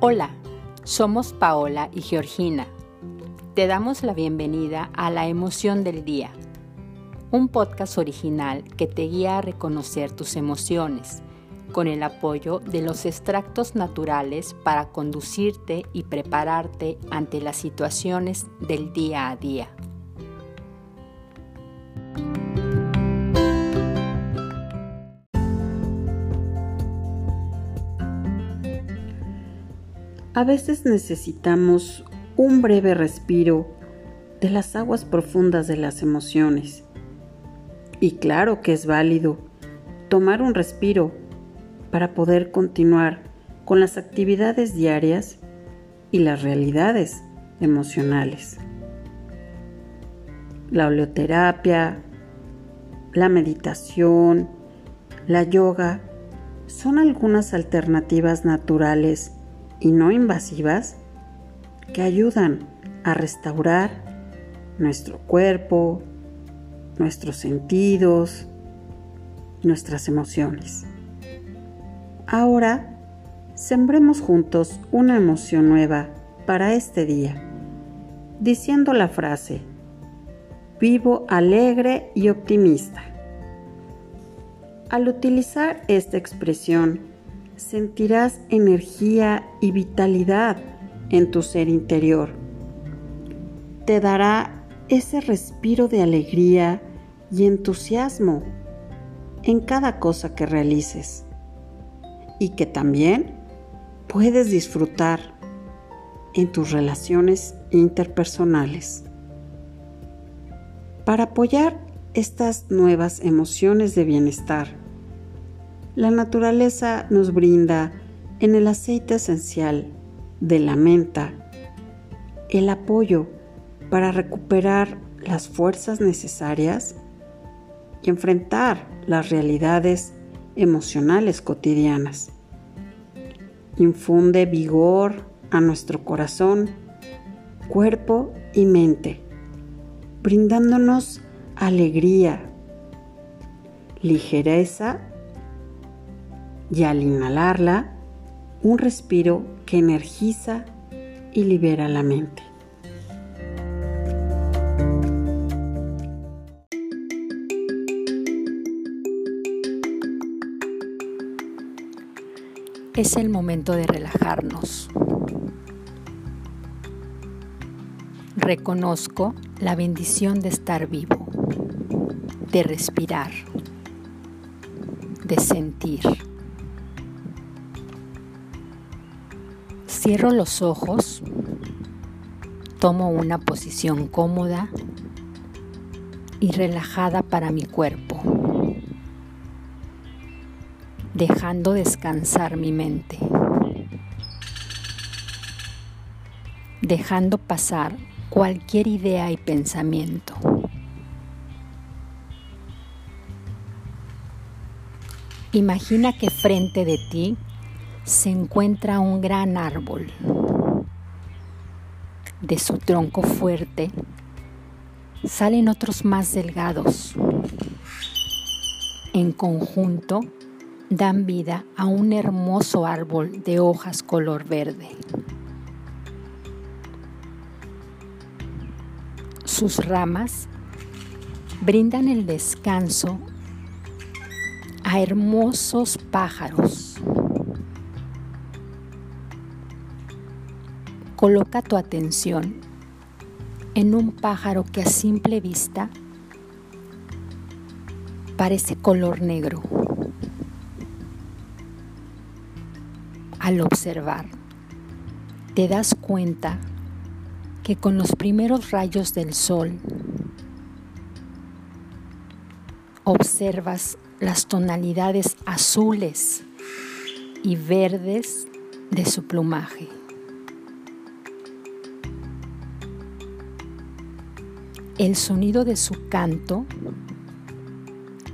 Hola, somos Paola y Georgina. Te damos la bienvenida a La Emoción del Día, un podcast original que te guía a reconocer tus emociones, con el apoyo de los extractos naturales para conducirte y prepararte ante las situaciones del día a día. A veces necesitamos un breve respiro de las aguas profundas de las emociones. Y claro que es válido tomar un respiro para poder continuar con las actividades diarias y las realidades emocionales. La oleoterapia, la meditación, la yoga son algunas alternativas naturales y no invasivas que ayudan a restaurar nuestro cuerpo, nuestros sentidos, nuestras emociones. Ahora, sembremos juntos una emoción nueva para este día, diciendo la frase, vivo alegre y optimista. Al utilizar esta expresión, sentirás energía y vitalidad en tu ser interior. Te dará ese respiro de alegría y entusiasmo en cada cosa que realices y que también puedes disfrutar en tus relaciones interpersonales. Para apoyar estas nuevas emociones de bienestar, la naturaleza nos brinda en el aceite esencial de la menta el apoyo para recuperar las fuerzas necesarias y enfrentar las realidades emocionales cotidianas. Infunde vigor a nuestro corazón, cuerpo y mente, brindándonos alegría, ligereza y al inhalarla, un respiro que energiza y libera la mente. Es el momento de relajarnos. Reconozco la bendición de estar vivo, de respirar, de sentir. Cierro los ojos, tomo una posición cómoda y relajada para mi cuerpo, dejando descansar mi mente, dejando pasar cualquier idea y pensamiento. Imagina que frente de ti se encuentra un gran árbol. De su tronco fuerte salen otros más delgados. En conjunto dan vida a un hermoso árbol de hojas color verde. Sus ramas brindan el descanso a hermosos pájaros Coloca tu atención en un pájaro que a simple vista parece color negro. Al observar, te das cuenta que con los primeros rayos del sol observas las tonalidades azules y verdes de su plumaje. El sonido de su canto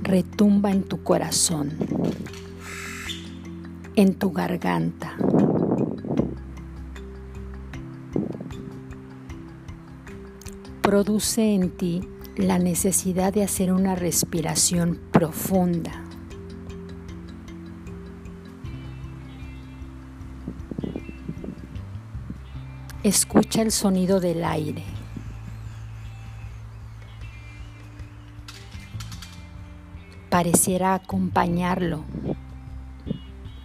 retumba en tu corazón, en tu garganta. Produce en ti la necesidad de hacer una respiración profunda. Escucha el sonido del aire. Pareciera acompañarlo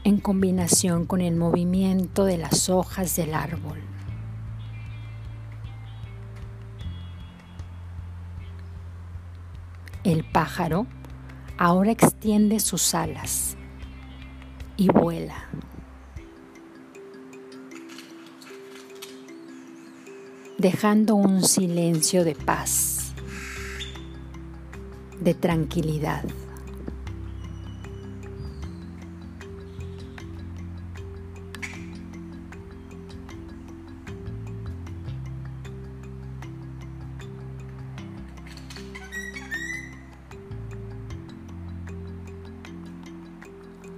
en combinación con el movimiento de las hojas del árbol. El pájaro ahora extiende sus alas y vuela. dejando un silencio de paz, de tranquilidad.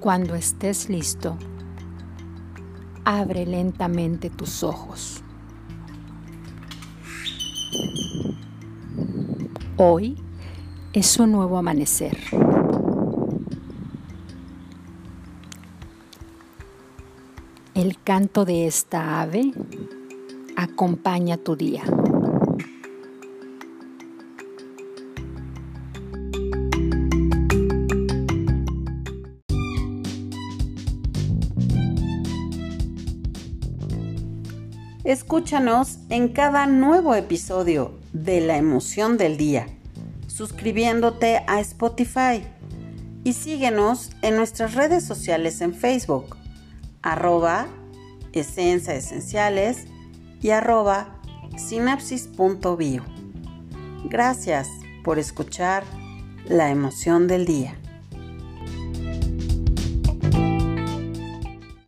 Cuando estés listo, abre lentamente tus ojos. Hoy es un nuevo amanecer. El canto de esta ave acompaña tu día. Escúchanos en cada nuevo episodio de La emoción del día, suscribiéndote a Spotify y síguenos en nuestras redes sociales en Facebook, arroba esencia esenciales y arroba sinapsis.bio. Gracias por escuchar La emoción del día.